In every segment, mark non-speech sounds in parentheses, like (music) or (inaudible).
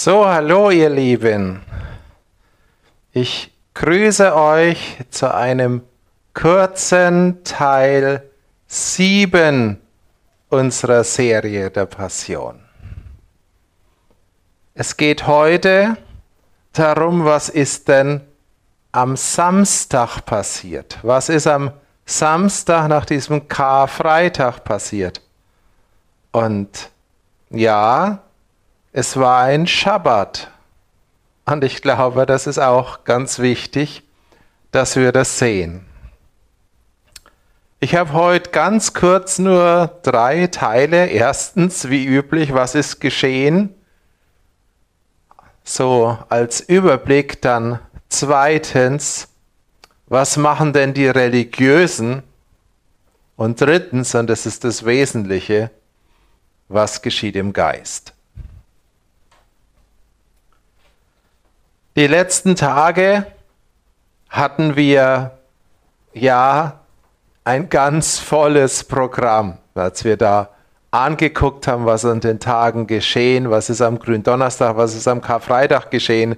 So, hallo ihr Lieben. Ich grüße euch zu einem kurzen Teil 7 unserer Serie der Passion. Es geht heute darum, was ist denn am Samstag passiert? Was ist am Samstag nach diesem Karfreitag passiert? Und ja, es war ein Schabbat. Und ich glaube, das ist auch ganz wichtig, dass wir das sehen. Ich habe heute ganz kurz nur drei Teile. Erstens, wie üblich, was ist geschehen? So als Überblick dann zweitens, was machen denn die Religiösen? Und drittens, und das ist das Wesentliche, was geschieht im Geist? Die letzten Tage hatten wir ja ein ganz volles Programm, als wir da angeguckt haben, was an den Tagen geschehen, was ist am Gründonnerstag, was ist am Karfreitag geschehen.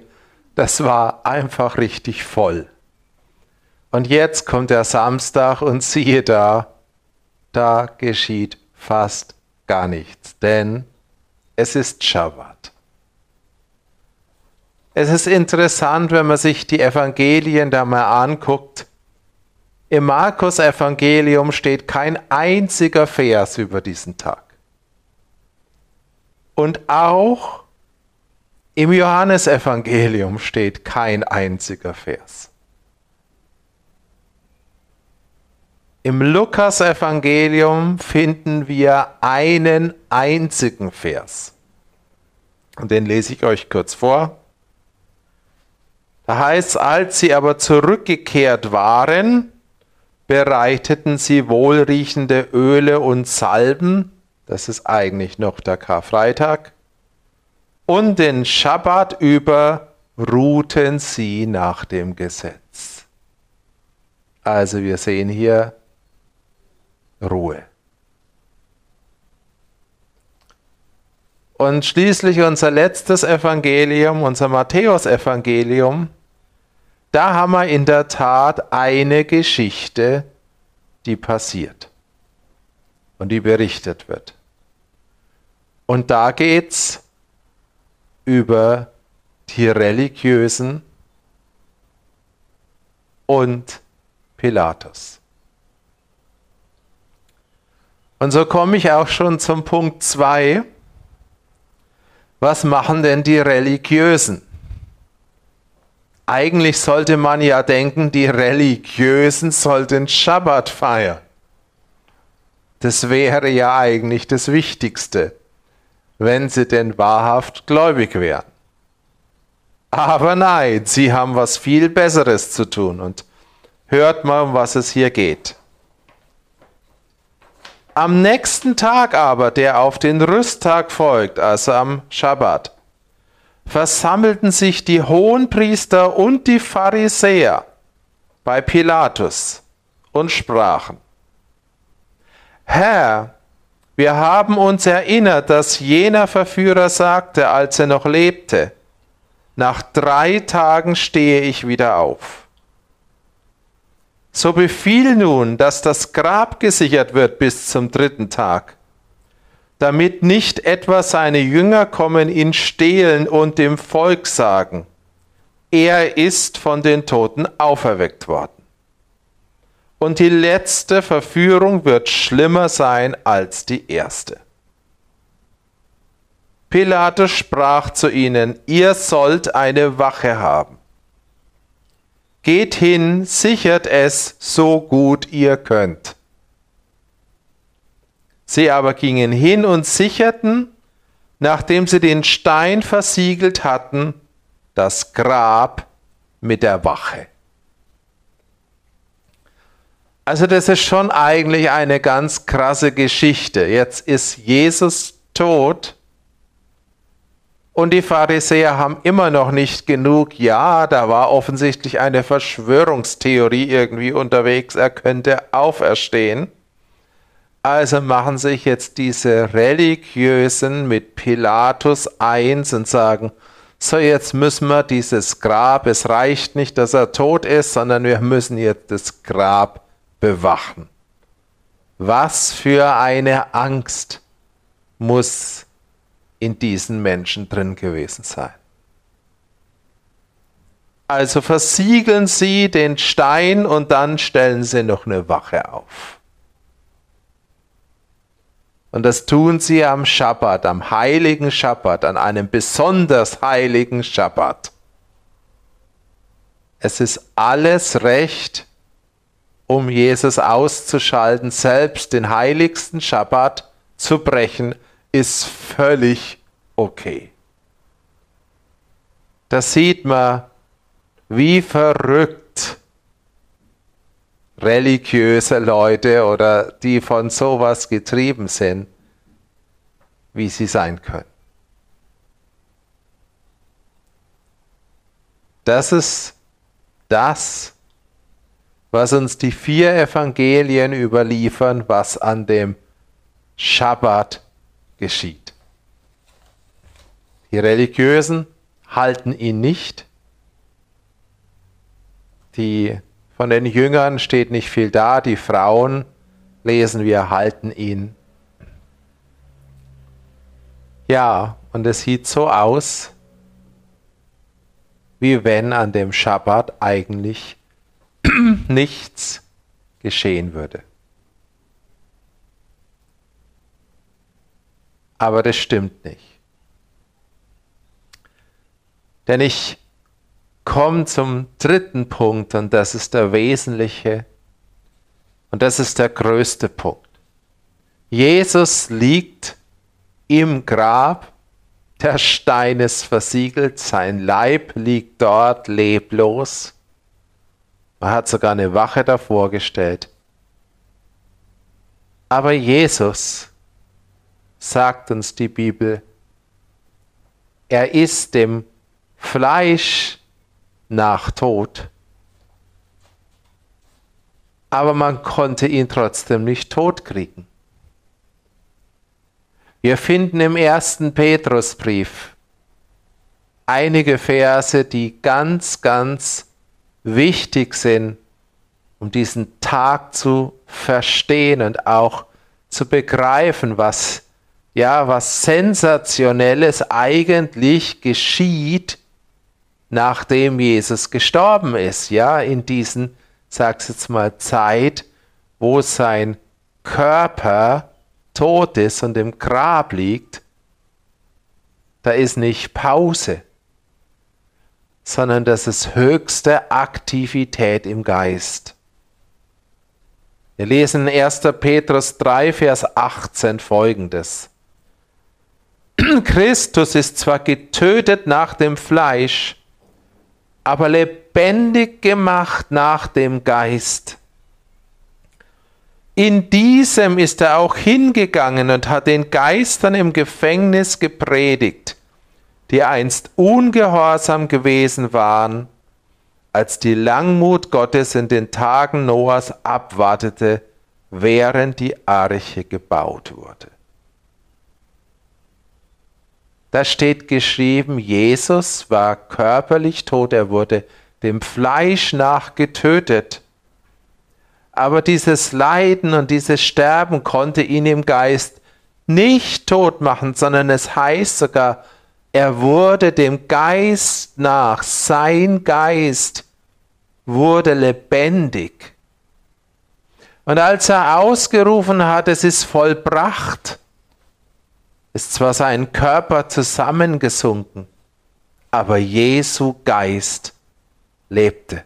Das war einfach richtig voll. Und jetzt kommt der Samstag und siehe da, da geschieht fast gar nichts, denn es ist Schabbat. Es ist interessant, wenn man sich die Evangelien da mal anguckt. Im Markus-Evangelium steht kein einziger Vers über diesen Tag. Und auch im Johannesevangelium steht kein einziger Vers. Im Lukas-Evangelium finden wir einen einzigen Vers. Und den lese ich euch kurz vor. Da heißt als sie aber zurückgekehrt waren, bereiteten sie wohlriechende Öle und Salben, das ist eigentlich noch der Karfreitag, und den Schabbat über ruhten sie nach dem Gesetz. Also wir sehen hier Ruhe. Und schließlich unser letztes Evangelium, unser Matthäusevangelium, da haben wir in der Tat eine Geschichte, die passiert und die berichtet wird. Und da geht es über die Religiösen und Pilatus. Und so komme ich auch schon zum Punkt 2. Was machen denn die Religiösen? Eigentlich sollte man ja denken, die Religiösen sollten Schabbat feiern. Das wäre ja eigentlich das Wichtigste, wenn sie denn wahrhaft gläubig wären. Aber nein, sie haben was viel Besseres zu tun und hört mal, um was es hier geht. Am nächsten Tag aber, der auf den Rüsttag folgt, also am Schabbat, versammelten sich die Hohenpriester und die Pharisäer bei Pilatus und sprachen, Herr, wir haben uns erinnert, dass jener Verführer sagte, als er noch lebte, nach drei Tagen stehe ich wieder auf. So befiehl nun, dass das Grab gesichert wird bis zum dritten Tag damit nicht etwa seine Jünger kommen, ihn stehlen und dem Volk sagen, er ist von den Toten auferweckt worden. Und die letzte Verführung wird schlimmer sein als die erste. Pilatus sprach zu ihnen, ihr sollt eine Wache haben. Geht hin, sichert es so gut ihr könnt. Sie aber gingen hin und sicherten, nachdem sie den Stein versiegelt hatten, das Grab mit der Wache. Also das ist schon eigentlich eine ganz krasse Geschichte. Jetzt ist Jesus tot und die Pharisäer haben immer noch nicht genug. Ja, da war offensichtlich eine Verschwörungstheorie irgendwie unterwegs, er könnte auferstehen. Also machen sich jetzt diese Religiösen mit Pilatus eins und sagen, so jetzt müssen wir dieses Grab, es reicht nicht, dass er tot ist, sondern wir müssen jetzt das Grab bewachen. Was für eine Angst muss in diesen Menschen drin gewesen sein. Also versiegeln sie den Stein und dann stellen sie noch eine Wache auf. Und das tun sie am Schabbat, am heiligen Schabbat, an einem besonders heiligen Schabbat. Es ist alles recht, um Jesus auszuschalten, selbst den heiligsten Schabbat zu brechen, ist völlig okay. Da sieht man, wie verrückt religiöse Leute oder die von sowas getrieben sind, wie sie sein können. Das ist das, was uns die vier Evangelien überliefern, was an dem Schabbat geschieht. Die Religiösen halten ihn nicht. Die von den Jüngern steht nicht viel da, die Frauen lesen wir, halten ihn. Ja, und es sieht so aus, wie wenn an dem Schabbat eigentlich (clears throat) nichts geschehen würde. Aber das stimmt nicht. Denn ich komme zum dritten Punkt und das ist der wesentliche und das ist der größte Punkt. Jesus liegt im Grab, der Stein ist versiegelt, sein Leib liegt dort leblos. Man hat sogar eine Wache davor gestellt. Aber Jesus, sagt uns die Bibel, er ist dem Fleisch nach Tod. Aber man konnte ihn trotzdem nicht tot kriegen. Wir finden im ersten Petrusbrief einige Verse, die ganz, ganz wichtig sind, um diesen Tag zu verstehen und auch zu begreifen, was ja, was sensationelles eigentlich geschieht, nachdem Jesus gestorben ist, ja, in diesen, sag's jetzt mal, Zeit, wo sein Körper tot ist und im Grab liegt, da ist nicht Pause, sondern das ist höchste Aktivität im Geist. Wir lesen in 1. Petrus 3, Vers 18 folgendes. (clears throat) Christus ist zwar getötet nach dem Fleisch, aber lebendig gemacht nach dem Geist. In diesem ist er auch hingegangen und hat den Geistern im Gefängnis gepredigt, die einst ungehorsam gewesen waren, als die Langmut Gottes in den Tagen Noahs abwartete, während die Arche gebaut wurde. Da steht geschrieben, Jesus war körperlich tot, er wurde dem Fleisch nach getötet. Aber dieses Leiden und dieses Sterben konnte ihn im Geist nicht tot machen, sondern es heißt sogar, er wurde dem Geist nach, sein Geist wurde lebendig. Und als er ausgerufen hat, es ist vollbracht, ist zwar sein Körper zusammengesunken, aber Jesu Geist lebte.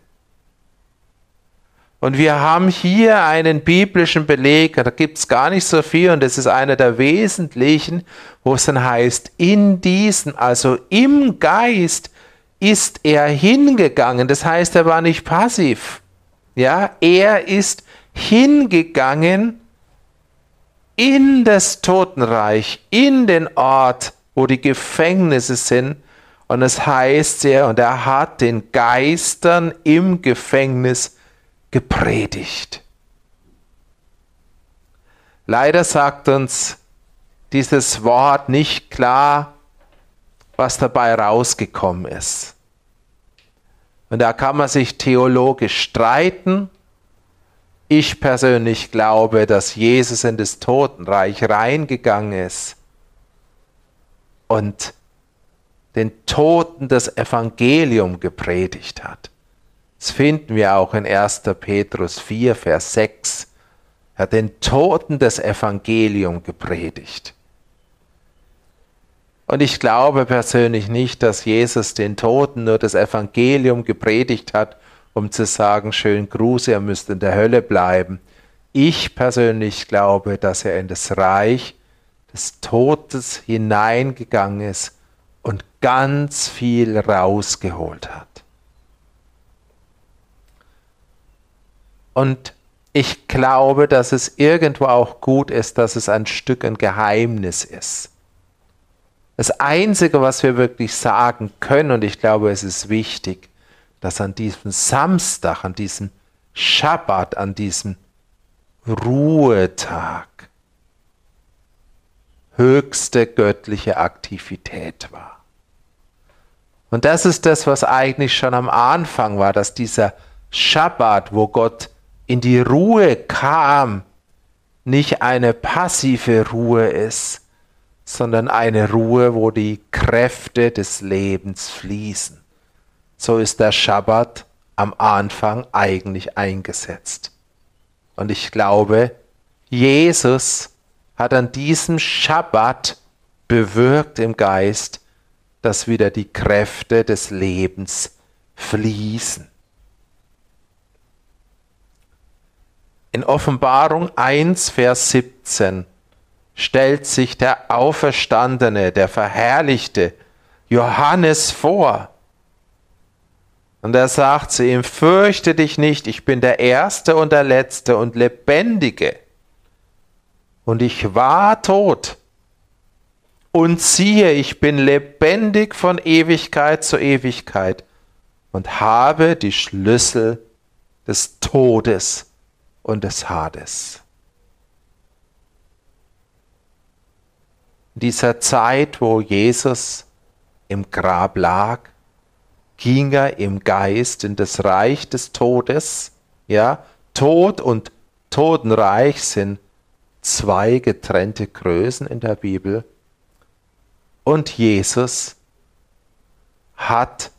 Und wir haben hier einen biblischen Beleg, da gibt es gar nicht so viel und das ist einer der wesentlichen, wo es dann heißt, in diesen, also im Geist ist er hingegangen. Das heißt, er war nicht passiv. Ja, er ist hingegangen in das Totenreich, in den Ort, wo die Gefängnisse sind. Und es heißt ja, und er hat den Geistern im Gefängnis gepredigt. Leider sagt uns dieses Wort nicht klar, was dabei rausgekommen ist. Und da kann man sich theologisch streiten. Ich persönlich glaube, dass Jesus in das Totenreich reingegangen ist und den Toten das Evangelium gepredigt hat. Das finden wir auch in 1. Petrus 4, Vers 6. Er hat den Toten das Evangelium gepredigt. Und ich glaube persönlich nicht, dass Jesus den Toten nur das Evangelium gepredigt hat, um zu sagen, schön Gruß, ihr müsst in der Hölle bleiben. Ich persönlich glaube, dass er in das Reich des Todes hineingegangen ist und ganz viel rausgeholt hat. Und ich glaube, dass es irgendwo auch gut ist, dass es ein Stück ein Geheimnis ist. Das Einzige, was wir wirklich sagen können, und ich glaube, es ist wichtig, dass an diesem Samstag, an diesem Schabbat, an diesem Ruhetag höchste göttliche Aktivität war. Und das ist das, was eigentlich schon am Anfang war, dass dieser Schabbat, wo Gott in die Ruhe kam, nicht eine passive Ruhe ist, sondern eine Ruhe, wo die Kräfte des Lebens fließen. So ist der Schabbat am Anfang eigentlich eingesetzt. Und ich glaube, Jesus hat an diesem Schabbat bewirkt im Geist, dass wieder die Kräfte des Lebens fließen. In Offenbarung 1, Vers 17 stellt sich der Auferstandene, der Verherrlichte Johannes vor. Und er sagt zu ihm, fürchte dich nicht, ich bin der Erste und der Letzte und Lebendige. Und ich war tot. Und siehe, ich bin lebendig von Ewigkeit zu Ewigkeit und habe die Schlüssel des Todes und des Hades. In dieser Zeit, wo Jesus im Grab lag, ging er im Geist in das Reich des Todes. Ja, Tod und Totenreich sind zwei getrennte Größen in der Bibel. Und Jesus hat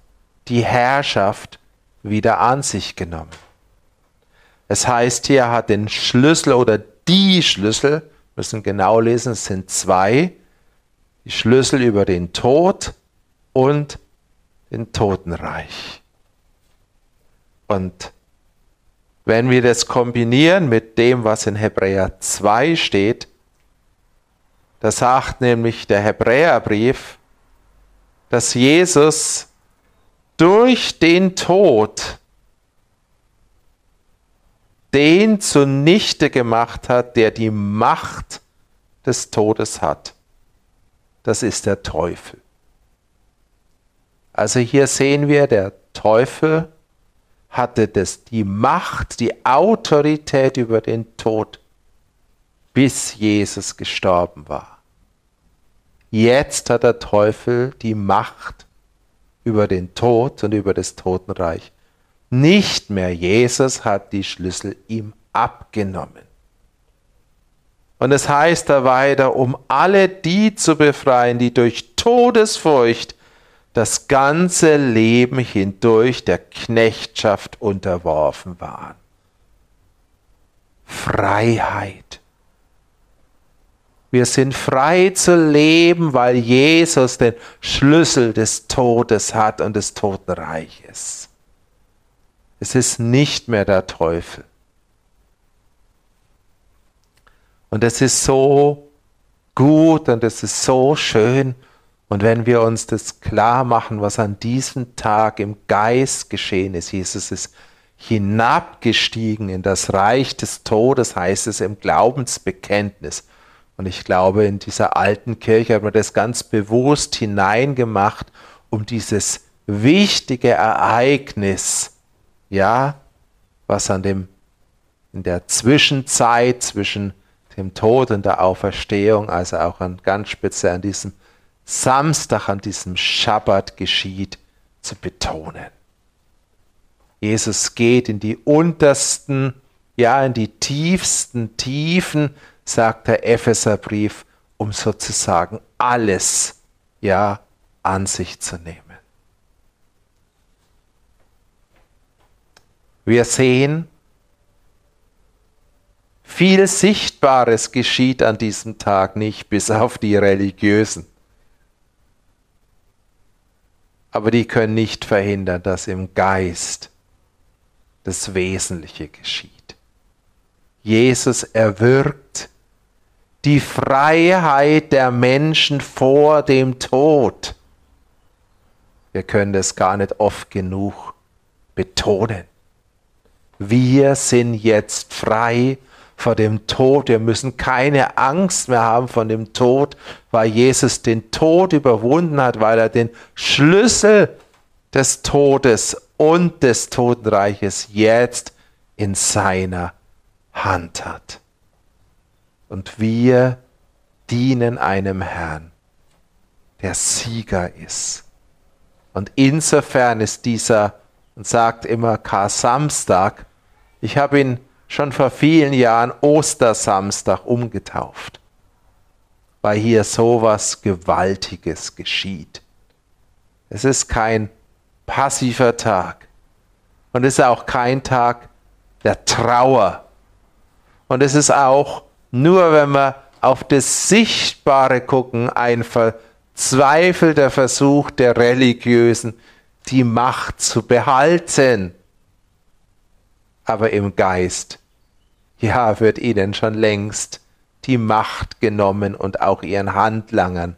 die Herrschaft wieder an sich genommen. Es heißt hier, er hat den Schlüssel oder die Schlüssel, müssen genau lesen, es sind zwei, die Schlüssel über den Tod und den Totenreich. Und wenn wir das kombinieren mit dem, was in Hebräer 2 steht, da sagt nämlich der Hebräerbrief, dass Jesus durch den Tod den zunichte gemacht hat, der die Macht des Todes hat das ist der Teufel. Also hier sehen wir, der Teufel hatte das, die Macht, die Autorität über den Tod, bis Jesus gestorben war. Jetzt hat der Teufel die Macht über den Tod und über das Totenreich. Nicht mehr Jesus hat die Schlüssel ihm abgenommen. Und es heißt da weiter, um alle die zu befreien, die durch Todesfurcht das ganze Leben hindurch der Knechtschaft unterworfen waren. Freiheit. Wir sind frei zu leben, weil Jesus den Schlüssel des Todes hat und des Totenreiches. Es ist nicht mehr der Teufel. Und es ist so gut und es ist so schön. Und wenn wir uns das klar machen, was an diesem Tag im Geist geschehen ist, Jesus ist hinabgestiegen in das Reich des Todes, heißt es im Glaubensbekenntnis. Und ich glaube, in dieser alten Kirche hat man das ganz bewusst hineingemacht, um dieses wichtige Ereignis, ja, was an dem, in der Zwischenzeit zwischen dem Tod und der Auferstehung, also auch an, ganz speziell an diesem Samstag an diesem Schabbat geschieht, zu betonen. Jesus geht in die untersten, ja, in die tiefsten Tiefen, sagt der Epheserbrief, um sozusagen alles, ja, an sich zu nehmen. Wir sehen, viel Sichtbares geschieht an diesem Tag nicht, bis auf die Religiösen. Aber die können nicht verhindern, dass im Geist das Wesentliche geschieht. Jesus erwirkt die Freiheit der Menschen vor dem Tod. Wir können das gar nicht oft genug betonen. Wir sind jetzt frei vor dem Tod. Wir müssen keine Angst mehr haben vor dem Tod, weil Jesus den Tod überwunden hat, weil er den Schlüssel des Todes und des Totenreiches jetzt in seiner Hand hat. Und wir dienen einem Herrn, der Sieger ist. Und insofern ist dieser, und sagt immer Kar-Samstag, ich habe ihn schon vor vielen Jahren Ostersamstag umgetauft, weil hier sowas Gewaltiges geschieht. Es ist kein passiver Tag und es ist auch kein Tag der Trauer. Und es ist auch nur, wenn wir auf das Sichtbare gucken, ein verzweifelter Versuch der Religiösen, die Macht zu behalten aber im Geist, ja, wird ihnen schon längst die Macht genommen und auch ihren Handlangern,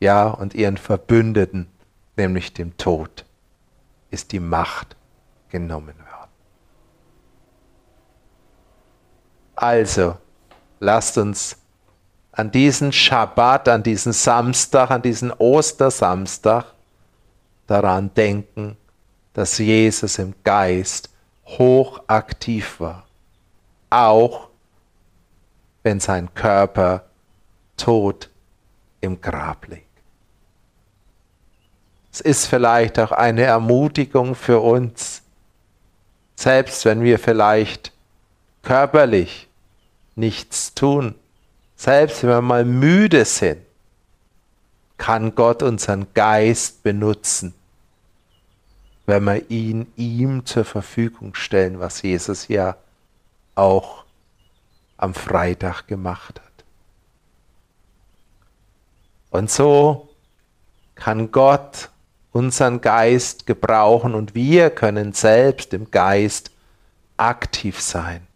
ja, und ihren Verbündeten, nämlich dem Tod, ist die Macht genommen worden. Also, lasst uns an diesen Schabbat, an diesen Samstag, an diesen Ostersamstag daran denken, dass Jesus im Geist hochaktiv war, auch wenn sein Körper tot im Grab liegt. Es ist vielleicht auch eine Ermutigung für uns, selbst wenn wir vielleicht körperlich nichts tun, selbst wenn wir mal müde sind, kann Gott unseren Geist benutzen, wenn wir ihn ihm zur Verfügung stellen, was Jesus ja auch am Freitag gemacht hat. Und so kann Gott unseren Geist gebrauchen und wir können selbst im Geist aktiv sein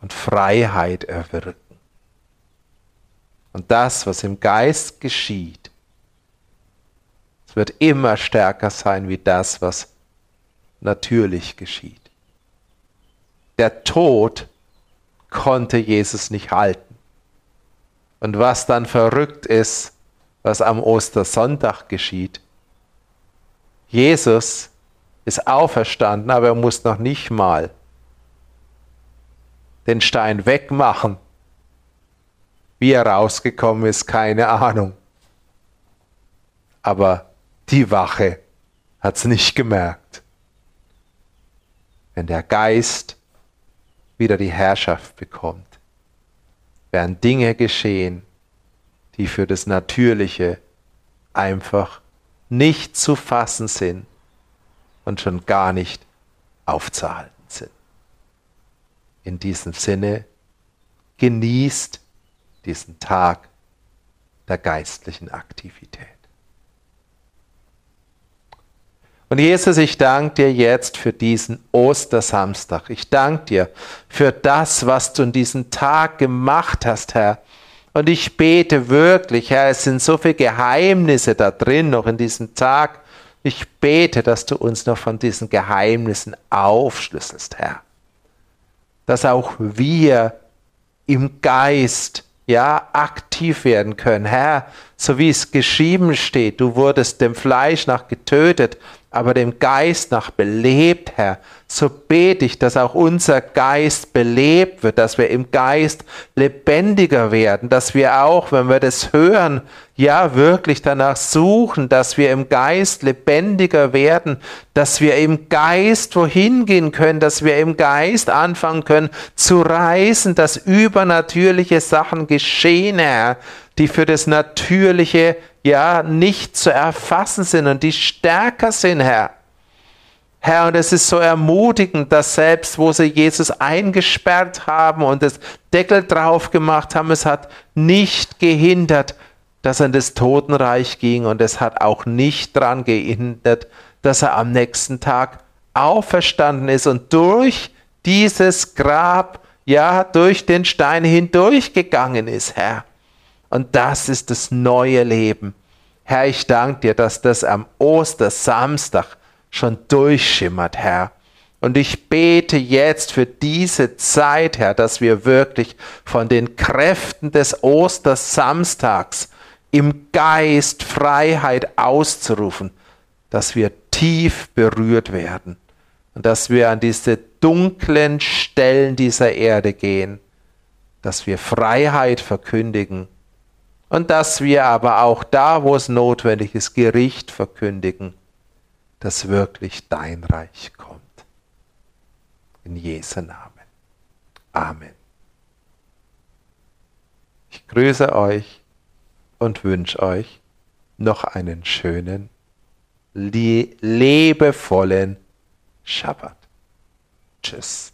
und Freiheit erwirken. Und das, was im Geist geschieht, es wird immer stärker sein wie das, was natürlich geschieht. Der Tod konnte Jesus nicht halten. Und was dann verrückt ist, was am Ostersonntag geschieht, Jesus ist auferstanden, aber er muss noch nicht mal den Stein wegmachen. Wie er rausgekommen ist, keine Ahnung. Aber die Wache hat es nicht gemerkt. Wenn der Geist wieder die Herrschaft bekommt, werden Dinge geschehen, die für das Natürliche einfach nicht zu fassen sind und schon gar nicht aufzuhalten sind. In diesem Sinne genießt diesen Tag der geistlichen Aktivität. Und Jesus, ich danke dir jetzt für diesen Ostersamstag. Ich danke dir für das, was du in diesem Tag gemacht hast, Herr. Und ich bete wirklich, Herr, es sind so viele Geheimnisse da drin, noch in diesem Tag. Ich bete, dass du uns noch von diesen Geheimnissen aufschlüsselst, Herr. Dass auch wir im Geist, ja, aktiv werden können. Herr, so wie es geschrieben steht, du wurdest dem Fleisch nach getötet, aber dem Geist nach belebt, Herr. So bete ich, dass auch unser Geist belebt wird, dass wir im Geist lebendiger werden, dass wir auch, wenn wir das hören, ja wirklich danach suchen, dass wir im Geist lebendiger werden, dass wir im Geist wohin gehen können, dass wir im Geist anfangen können zu reisen, dass übernatürliche Sachen geschehen, Herr, die für das Natürliche ja nicht zu erfassen sind und die stärker sind, Herr. Herr, und es ist so ermutigend, dass selbst wo sie Jesus eingesperrt haben und das Deckel drauf gemacht haben, es hat nicht gehindert, dass er in das Totenreich ging und es hat auch nicht daran gehindert, dass er am nächsten Tag auferstanden ist und durch dieses Grab, ja, durch den Stein hindurchgegangen ist, Herr. Und das ist das neue Leben. Herr, ich danke dir, dass das am Ostersamstag schon durchschimmert, Herr. Und ich bete jetzt für diese Zeit, Herr, dass wir wirklich von den Kräften des Ostersamstags im Geist Freiheit auszurufen, dass wir tief berührt werden und dass wir an diese dunklen Stellen dieser Erde gehen, dass wir Freiheit verkündigen und dass wir aber auch da, wo es notwendig ist, Gericht verkündigen, dass wirklich dein Reich kommt. In Jesu Namen. Amen. Ich grüße euch und wünsche euch noch einen schönen, liebevollen Schabbat. Tschüss.